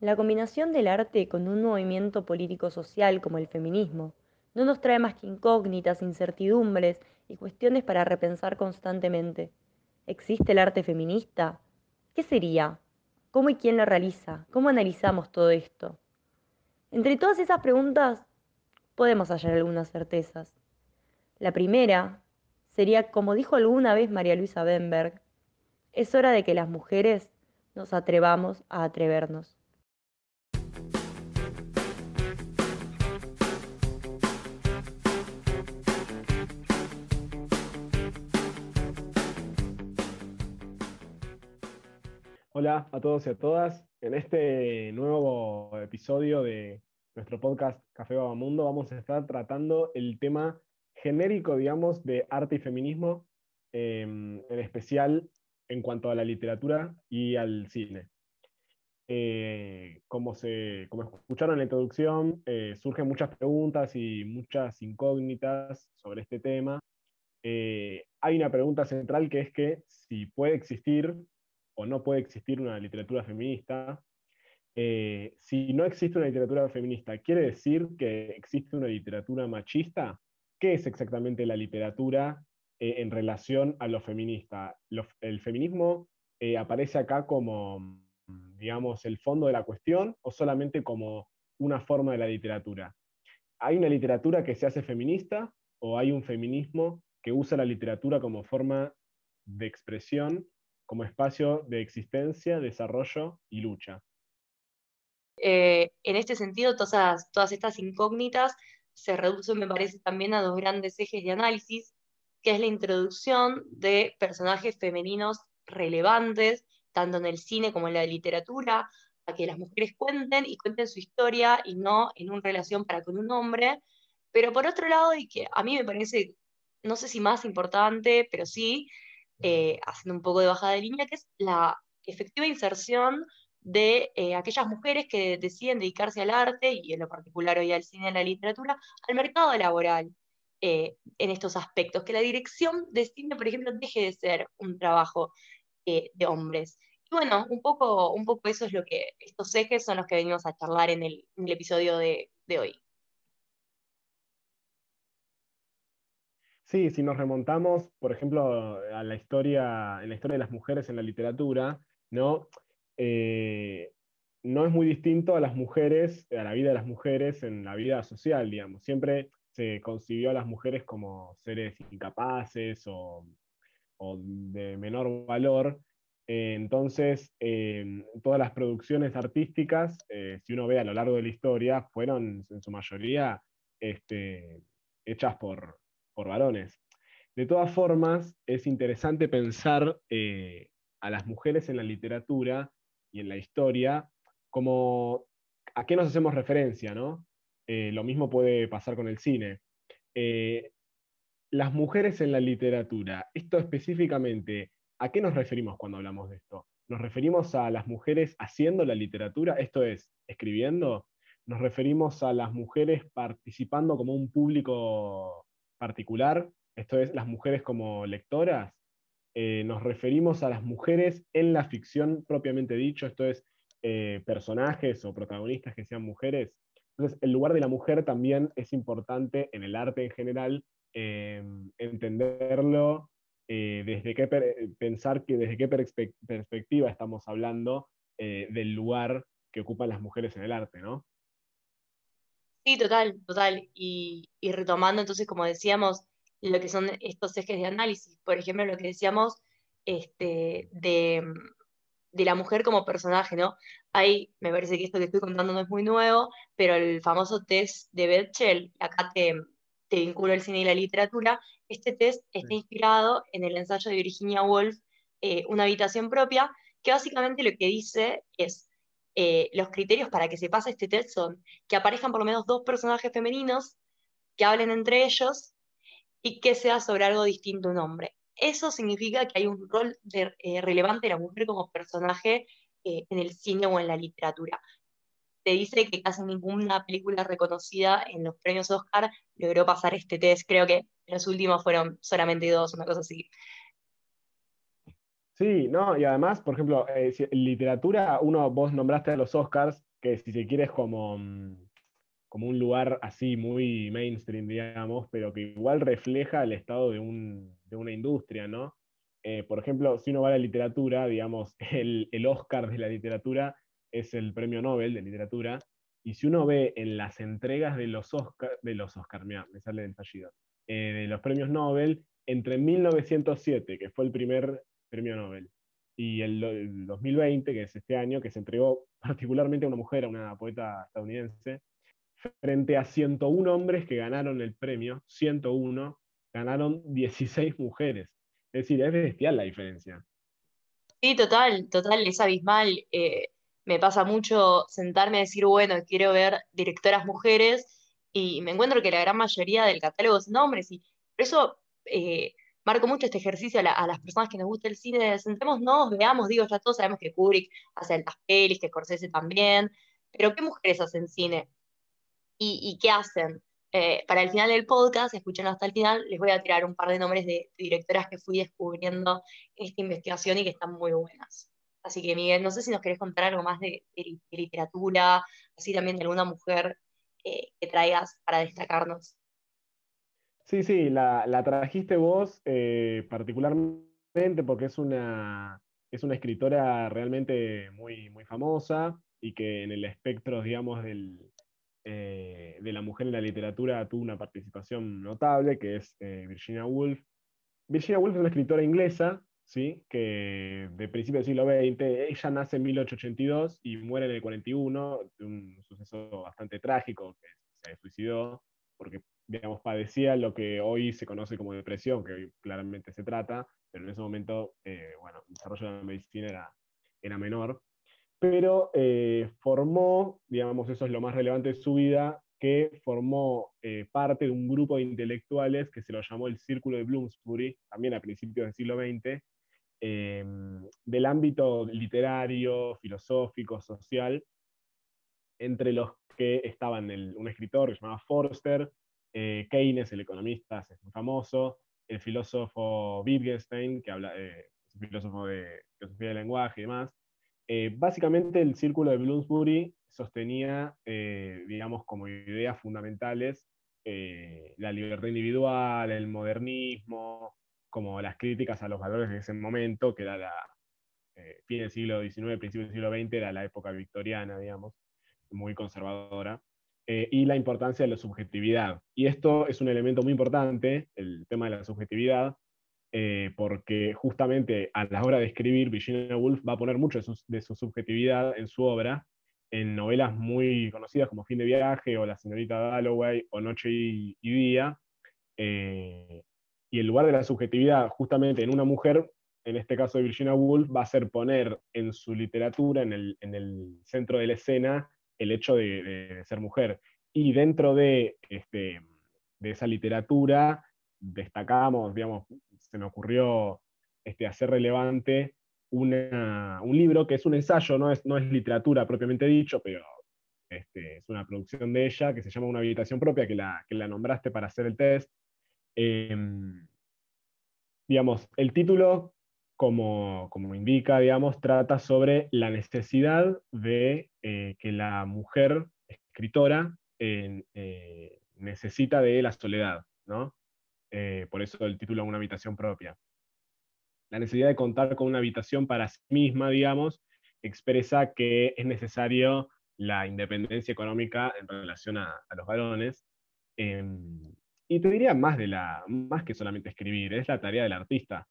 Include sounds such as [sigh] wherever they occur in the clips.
La combinación del arte con un movimiento político-social como el feminismo no nos trae más que incógnitas, incertidumbres y cuestiones para repensar constantemente. ¿Existe el arte feminista? ¿Qué sería? ¿Cómo y quién lo realiza? ¿Cómo analizamos todo esto? Entre todas esas preguntas podemos hallar algunas certezas. La primera sería, como dijo alguna vez María Luisa Benberg, es hora de que las mujeres nos atrevamos a atrevernos. Hola a todos y a todas. En este nuevo episodio de nuestro podcast Café Mundo vamos a estar tratando el tema genérico, digamos, de arte y feminismo, em, en especial en cuanto a la literatura y al cine. Eh, como, se, como escucharon en la introducción, eh, surgen muchas preguntas y muchas incógnitas sobre este tema. Eh, hay una pregunta central que es que si puede existir o no puede existir una literatura feminista. Eh, si no existe una literatura feminista, ¿quiere decir que existe una literatura machista? ¿Qué es exactamente la literatura eh, en relación a lo feminista? ¿El feminismo eh, aparece acá como, digamos, el fondo de la cuestión o solamente como una forma de la literatura? ¿Hay una literatura que se hace feminista o hay un feminismo que usa la literatura como forma de expresión como espacio de existencia, desarrollo y lucha. Eh, en este sentido, todas, todas estas incógnitas se reducen, me parece, también a dos grandes ejes de análisis, que es la introducción de personajes femeninos relevantes, tanto en el cine como en la literatura, a que las mujeres cuenten y cuenten su historia y no en una relación para con un hombre. Pero por otro lado, y que a mí me parece, no sé si más importante, pero sí, eh, haciendo un poco de bajada de línea, que es la efectiva inserción de eh, aquellas mujeres que deciden dedicarse al arte, y en lo particular hoy al cine y a la literatura, al mercado laboral eh, en estos aspectos. Que la dirección de cine, por ejemplo, deje de ser un trabajo de hombres. Y bueno, un poco, un poco eso es lo que estos ejes son los que venimos a charlar en el, episodio de hoy. Sí, si nos remontamos, por ejemplo, a la historia, en la historia de las mujeres en la literatura, ¿no? Eh, no es muy distinto a las mujeres, a la vida de las mujeres en la vida social, digamos. Siempre se concibió a las mujeres como seres incapaces o, de menor valor. Eh, entonces, todas las producciones artísticas, eh, si uno ve a lo largo de la historia, fueron en su mayoría este, hechas por, por varones. De todas formas, es interesante pensar eh, a las mujeres en la literatura y en la historia como a qué nos hacemos referencia, ¿no? Eh, lo mismo puede pasar con el cine. Eh, las mujeres en la literatura, esto específicamente, ¿a qué nos referimos cuando hablamos de esto? ¿Nos referimos a las mujeres haciendo la literatura? Esto es, escribiendo. ¿Nos referimos a las mujeres participando como un público particular, esto es las mujeres como lectoras, eh, nos referimos a las mujeres en la ficción propiamente dicho, esto es eh, personajes o protagonistas que sean mujeres. Entonces, el lugar de la mujer también es importante en el arte en general, em, entenderlo, eh, desde qué pensar que desde qué perspectiva estamos hablando del lugar que ocupan las mujeres en el arte, ¿no? Sí, total, total. Y, retomando entonces, como decíamos, lo que son estos ejes de análisis, por ejemplo, lo que decíamos este, de, la mujer como personaje, ¿no? Ahí me parece que esto que estoy contando no es muy nuevo, pero el famoso test de Betchel, acá te, te vinculo el cine y la literatura, este test está inspirado en el ensayo de Virginia Woolf, eh, Una habitación propia, que básicamente lo que dice es eh, los criterios para que se pase este test son que aparezcan por lo menos dos personajes femeninos, que hablen entre ellos y que sea sobre algo distinto un hombre. Eso significa que hay un rol eh, relevante de la mujer como personaje eh, en el cine o en la literatura. Se dice que casi ninguna película reconocida en los premios Oscar logró pasar este test. Creo que los últimos fueron solamente dos, una cosa así. Sí, no, y además, por ejemplo, en literatura, uno, vos nombraste a los Oscars, que si se quiere es como, mm, como un lugar así muy mainstream, digamos, pero que igual refleja el estado de, una industria, ¿no? Eh, por ejemplo, si uno va a la literatura, digamos, [laughs] el, Oscar de la literatura es el premio Nobel de literatura, y si uno ve en las entregas de los Oscar, de los Oscar, mira, me sale el fallido, eh, de los premios Nobel, entre 1907, que fue el primer premio Nobel, y el, el, 2020, que es este año, que se entregó particularmente a una mujer, a una poeta estadounidense, frente a 101 hombres que ganaron el premio, 101, ganaron 16 mujeres. Es decir, es bestial la diferencia. Sí, total, total, es abismal. Eh, me pasa mucho sentarme a decir, bueno, quiero ver directoras mujeres y me encuentro que la gran mayoría del catálogo son hombres y por eso eh, marco mucho este ejercicio a, las personas que nos gusta el cine, sentémonos, veamos, digo, ya todos sabemos que Kubrick hace las pelis, que Scorsese también, pero ¿qué mujeres hacen cine? y, qué hacen. Eh, para el final del podcast, escuchando hasta el final, les voy a tirar un par de nombres de, directoras que fui descubriendo en esta investigación y que están muy buenas. Así que, Miguel, no sé si nos querés contar algo más de, literatura, así también de alguna mujer eh, que traigas para destacarnos. Sí, sí, la, trajiste vos eh, particularmente porque es una, es una escritora realmente muy, muy famosa y que en el espectro, digamos, del, eh, de la mujer en la literatura tuvo una participación notable, que es eh, Virginia Woolf. Virginia Woolf es una escritora inglesa, ¿sí? que de principio del siglo XX, ella nace en 1882 y muere en el 41, de un suceso bastante trágico, que se suicidó, porque digamos, padecía lo que hoy se conoce como depresión, que hoy claramente se trata, pero en ese momento, eh, bueno, el desarrollo de la medicina era, era menor. Pero eh, formó, digamos, eso es lo más relevante de su vida, que formó eh, parte de un grupo de intelectuales que se lo llamó el Círculo de Bloomsbury, también a principios del siglo XX, em, del ámbito literario, filosófico, social, entre los que estaban un escritor que se llamaba Forster, eh, Keynes, el economista, es muy famoso, el filósofo Wittgenstein, que habla, es un filósofo de filosofía del lenguaje y demás, eh, básicamente el círculo de Bloomsbury sostenía, eh, digamos, como ideas fundamentales eh, la libertad individual, el modernismo, como las críticas a los valores de ese momento, que era la fin del siglo XIX, principio del siglo XX, era la época victoriana, digamos, muy conservadora, y la importancia de la subjetividad. Y esto es un elemento muy importante, el tema de la subjetividad, eh, porque justamente a la hora de escribir, Virginia Woolf va a poner mucho de su, subjetividad en su obra, en novelas muy conocidas como Fin de Viaje o La señorita Dalloway o Noche y, Día. Eh, y el lugar de la subjetividad justamente en una mujer, en este caso de Virginia Woolf, va a ser poner en su literatura, en el, centro de la escena, el hecho de, ser mujer. Y dentro de, este, de esa literatura destacamos, digamos, se me ocurrió este, hacer relevante un libro que es un ensayo, no es, no es literatura propiamente dicho, pero este, es una producción de ella que se llama Una habitación propia, que la, que la nombraste para hacer el test. Em, digamos, el título, como, como, indica, digamos, trata sobre la necesidad de eh, que la mujer escritora eh, necesita de la soledad, ¿no? Eh, por eso el título Una habitación propia. La necesidad de contar con una habitación para sí misma, digamos, expresa que es necesario la independencia económica en relación a, los varones. Em, y te diría más, de la, más que solamente escribir, es la tarea del artista.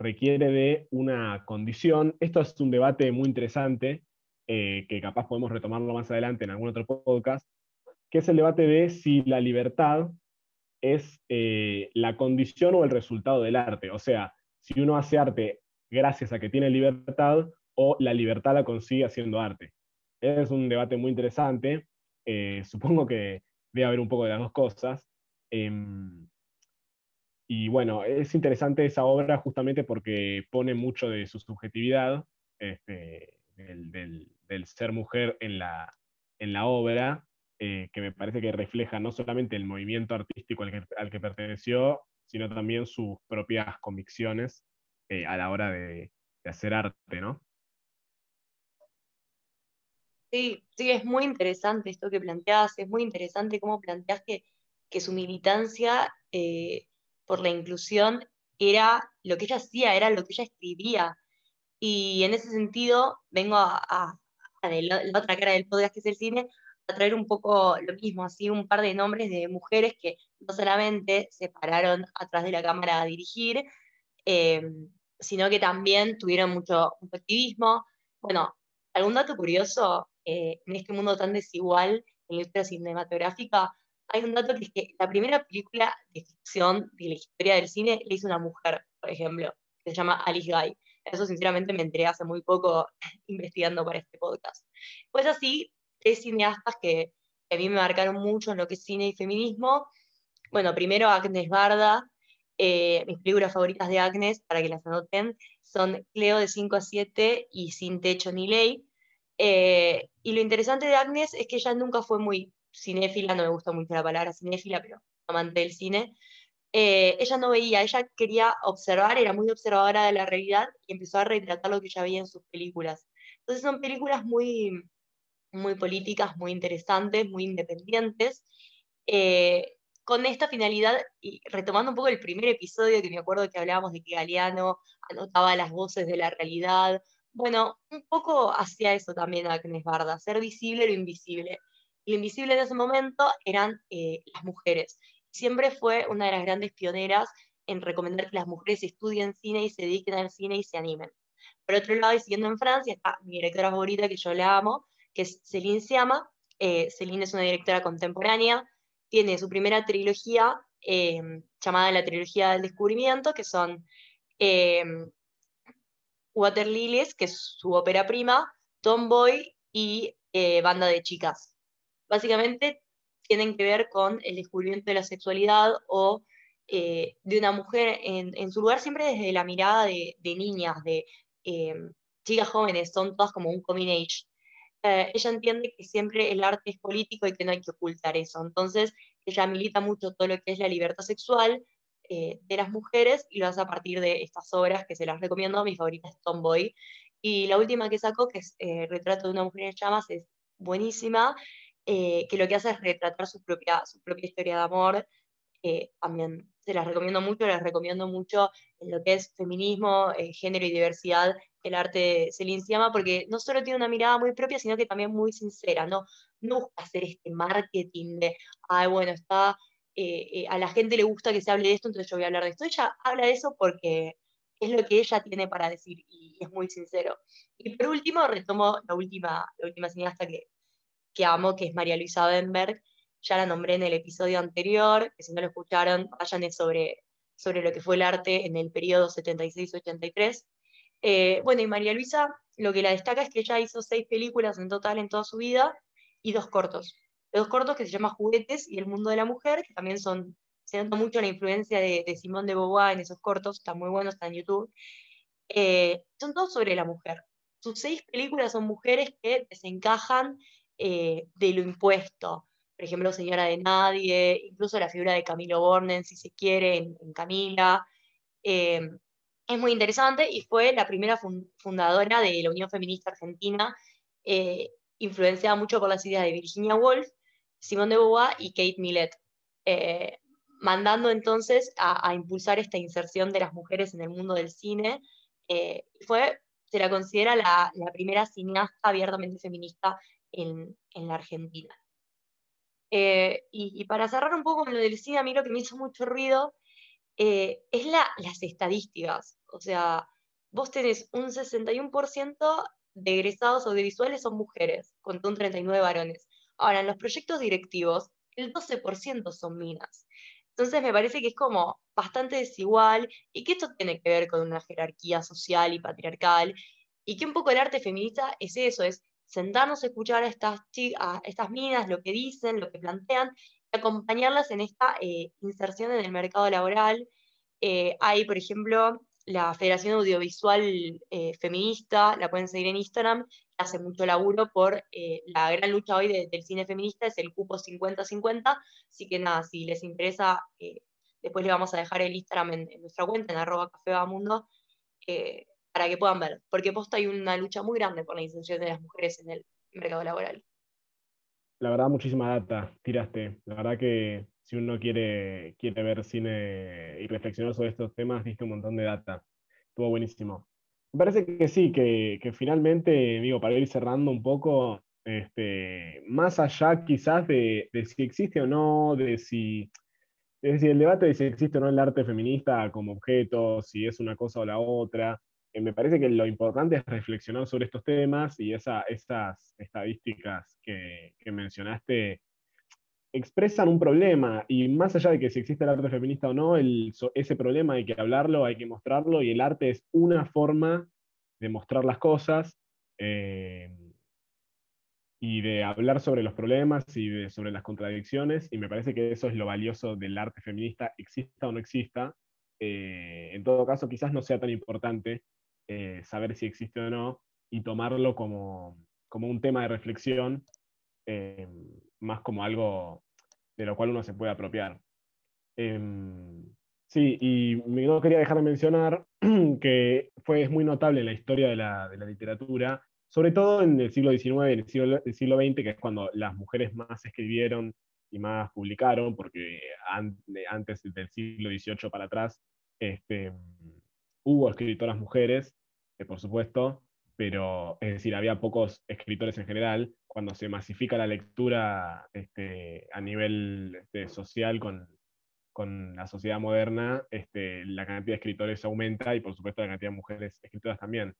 Requiere de una condición. Esto es un debate muy interesante, eh, que capaz podemos retomarlo más adelante en algún otro podcast, que es el debate de si la libertad es eh, la condición o el resultado del arte. O sea, si uno hace arte gracias a que tiene libertad o la libertad la consigue haciendo arte. Es un debate muy interesante. Eh, supongo que debe haber un poco de las dos cosas. Em, y bueno, es interesante esa obra justamente porque pone mucho de su subjetividad, este, del, ser mujer en la, en la obra, eh, que me parece que refleja no solamente el movimiento artístico al que, perteneció, sino también sus propias convicciones eh, a la hora de, hacer arte, ¿no? Sí, sí, es muy interesante esto que planteas, es muy interesante cómo planteas que, que su militancia eh, por la inclusión era lo que ella hacía, era lo que ella escribía. Y en ese sentido, vengo a, de la, otra cara del podcast, que es el cine, a traer un poco lo mismo, así un par de nombres de mujeres que no solamente se pararon atrás de la cámara a dirigir, eh, sino que también tuvieron mucho, mucho activismo. Bueno, algún dato curioso, eh, en este mundo tan desigual en la industria cinematográfica, hay un dato que es que la primera película de ficción de la historia del cine la hizo una mujer, por ejemplo, que se llama Alice Guy. Eso sinceramente me enteré hace muy poco [laughs] investigando para este podcast. Pues así, tres cineastas que, a mí me marcaron mucho en lo que es cine y feminismo. Bueno, primero Agnes Barda, eh, mis películas favoritas de Agnes, para que las anoten, son Cleo de 5 a 7 y Sin Techo ni Ley. Eh, y lo interesante de Agnes es que ella nunca fue muy cinéfila, no me gusta mucho la palabra cinéfila, pero amante del cine. Eh, ella no veía, ella quería observar, era muy observadora de la realidad y empezó a retratar lo que ella veía en sus películas. Entonces son películas muy, muy políticas, muy interesantes, muy independientes. Eh, con esta finalidad, y retomando un poco el primer episodio que me acuerdo que hablábamos de que Galeano anotaba las voces de la realidad, bueno, un poco hacia eso también Agnes Barda, ser visible lo invisible. Lo invisible en ese momento eran eh, las mujeres. Siempre fue una de las grandes pioneras en recomendar que las mujeres estudien cine y se dediquen al cine y se animen. Por otro lado, y siguiendo en Francia, está mi directora favorita, que yo la amo, que es Céline Sciamma. Eh, Céline es una directora contemporánea, tiene su primera trilogía eh, llamada la trilogía del descubrimiento, que son eh, Water Lilies, que es su ópera prima, Tomboy y eh, Banda de Chicas. Básicamente tienen que ver con el descubrimiento de la sexualidad o de una mujer en, su lugar siempre desde la mirada de, niñas, de chicas jóvenes, son todas como un coming age. Eh, ella entiende que siempre el arte es político y que no hay que ocultar eso. Entonces, ella milita mucho todo lo que es la libertad sexual eh, de las mujeres y lo hace a partir de estas obras que se las recomiendo. Mi favorita es Tomboy. Y la última que sacó, que es eh, Retrato de una mujer en llamas, es buenísima, que lo que hace es retratar su propia, su propia historia de amor. también se las recomiendo mucho, les recomiendo mucho en lo que es feminismo, género y diversidad el arte se le llama porque no solo tiene una mirada muy propia, sino que también muy sincera, no, no busca hacer este marketing de, ay, bueno, está, eh, eh, a la gente le gusta que se hable de esto, entonces yo voy a hablar de esto. Ella habla de eso porque es lo que ella tiene para decir y es muy sincero. Y por último, retomo la última, la última cineasta que, que amo, que es María Luisa Benberg. Ya la nombré en el episodio anterior, que si no lo escucharon, vayan sobre, sobre lo que fue el arte en el periodo 76-83 eh, bueno, y María Luisa lo que la destaca es que ella hizo seis películas en total en toda su vida y dos cortos. Dos cortos que se llaman Juguetes y El Mundo de la Mujer, que también son, se nota mucho la influencia de, de Simón de Beauvoir en esos cortos, están muy buenos, están en YouTube. Eh, son todos sobre la mujer. Sus seis películas son mujeres que desencajan eh, de lo impuesto. Por ejemplo, Señora de Nadie, incluso la figura de Camilo Bornen, si se quiere, en, Camila es muy interesante y fue la primera fundadora de la Unión Feminista Argentina, eh, influenciada mucho por las ideas de Virginia Woolf, Simone de Beauvoir y Kate Millett, eh, mandando entonces a, impulsar esta inserción de las mujeres en el mundo del cine. Eh, fue, se la considera la, primera cineasta abiertamente feminista en, la Argentina. Y, y, para cerrar un poco con lo del cine, a mí lo que me hizo mucho ruido eh, es las estadísticas. O sea, vos tenés un 61% de egresados audiovisuales son mujeres, con un 39 varones. Ahora, en los proyectos directivos, el 12% son minas. Entonces me parece que es como bastante desigual y que esto tiene que ver con una jerarquía social y patriarcal y que un poco el arte feminista es eso, es sentarnos a escuchar a estas, a estas minas, lo que dicen, lo que plantean acompañarlas en esta eh, inserción en el mercado laboral. Eh, hay, por ejemplo, la Federación Audiovisual eh, Feminista, la pueden seguir en Instagram, hace mucho laburo por la gran lucha hoy del cine feminista, es el cupo 50-50, así que nada, si les interesa, después le vamos a dejar el Instagram en, nuestra cuenta, en arroba para que puedan ver, porque posta hay una lucha muy grande por la inserción de las mujeres en el mercado laboral. La verdad, muchísima data tiraste. La verdad que si uno quiere, quiere ver cine y reflexionar sobre estos temas, viste un montón de data. Estuvo buenísimo. Me parece que sí, que, finalmente, digo, para ir cerrando un poco, este, más allá quizás de, de si existe o no, de si es decir, el debate de si existe o no el arte feminista como objeto, si es una cosa o la otra, me parece que lo importante es reflexionar sobre estos temas y esas estadísticas que, mencionaste expresan un problema y más allá de que si existe el arte feminista o no, ese problema hay que hablarlo, hay que mostrarlo y el arte es una forma de mostrar las cosas. Eh, y de hablar sobre los problemas y sobre las contradicciones, y me parece que eso es lo valioso del arte feminista, exista o no exista. Eh, en todo caso, quizás no sea tan importante eh, saber si existe o no y tomarlo como, como un tema de reflexión, eh, más como algo de lo cual uno se puede apropiar. Em, sí, y no quería dejar de mencionar [clears throat] que fue, es muy notable en la historia de la, de la literatura sobre todo en el siglo XIX y en el siglo, siglo XX, que es cuando las mujeres más escribieron y más publicaron, porque antes del siglo XVIII para atrás este, hubo escritoras mujeres, por supuesto, pero es decir, había pocos escritores en general. Cuando se masifica la lectura este, a nivel este, social con, con, la sociedad moderna, este, la cantidad de escritores aumenta y por supuesto la cantidad de mujeres escritoras también.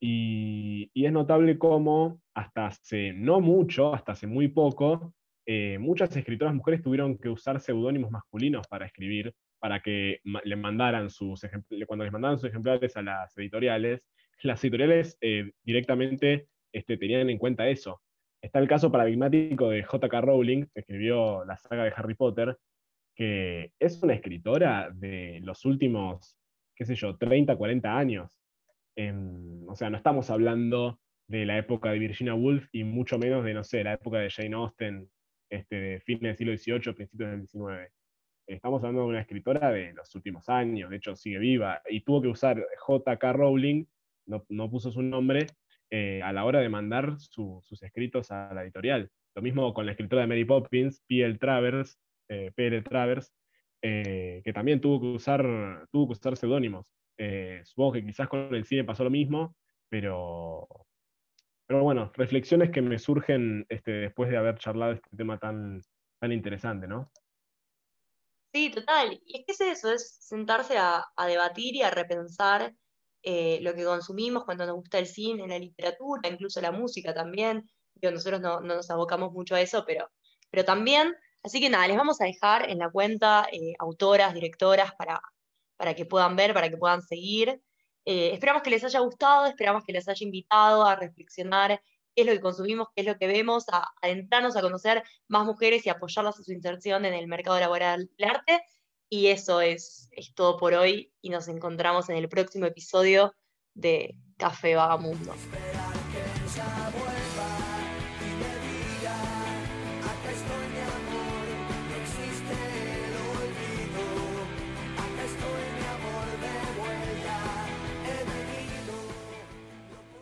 Y, es notable cómo hasta hace no mucho, hasta hace muy poco, eh, muchas escritoras mujeres tuvieron que usar seudónimos masculinos para escribir, para que le mandaran sus cuando les mandaban sus ejemplares a las editoriales, [laughs] las editoriales eh, directamente este, tenían en cuenta eso. Está el caso paradigmático de J.K. Rowling, que escribió la saga de Harry Potter, que es una escritora de los últimos, qué sé yo, 30, 40 años o sea, no estamos hablando de la época de Virginia Woolf y mucho menos de, no sé, la época de Jane Austen, este, de fines del siglo XVIII, principios del XIX. Estamos hablando de una escritora de los últimos años, de hecho sigue viva, y tuvo que usar J.K. Rowling, no, no, puso su nombre, eh, a la hora de mandar sus escritos a la editorial. Lo mismo con la escritora de Mary Poppins, P.L. Travers, eh, Travers, eh, que también tuvo que usar, tuvo que usar seudónimos. Eh, supongo que quizás con el cine pasó lo mismo, pero, pero bueno, reflexiones que me surgen este, después de haber charlado este tema tan, tan interesante, ¿no? Sí, total. Y es que es eso, es sentarse a, debatir y a repensar eh, lo que consumimos cuando nos gusta el cine, la literatura, incluso la música también. nosotros no, nos abocamos mucho a eso, pero, pero también. Así que nada, les vamos a dejar en la cuenta eh, autoras, directoras para, para que puedan ver, para que puedan seguir. Eh, esperamos que les haya gustado, esperamos que les haya invitado a reflexionar qué es lo que consumimos, qué es lo que vemos, a adentrarnos a conocer más mujeres y apoyarlas a su inserción en el mercado laboral del arte. Y eso es, es todo por hoy y nos encontramos en el próximo episodio de Café Vagamundo.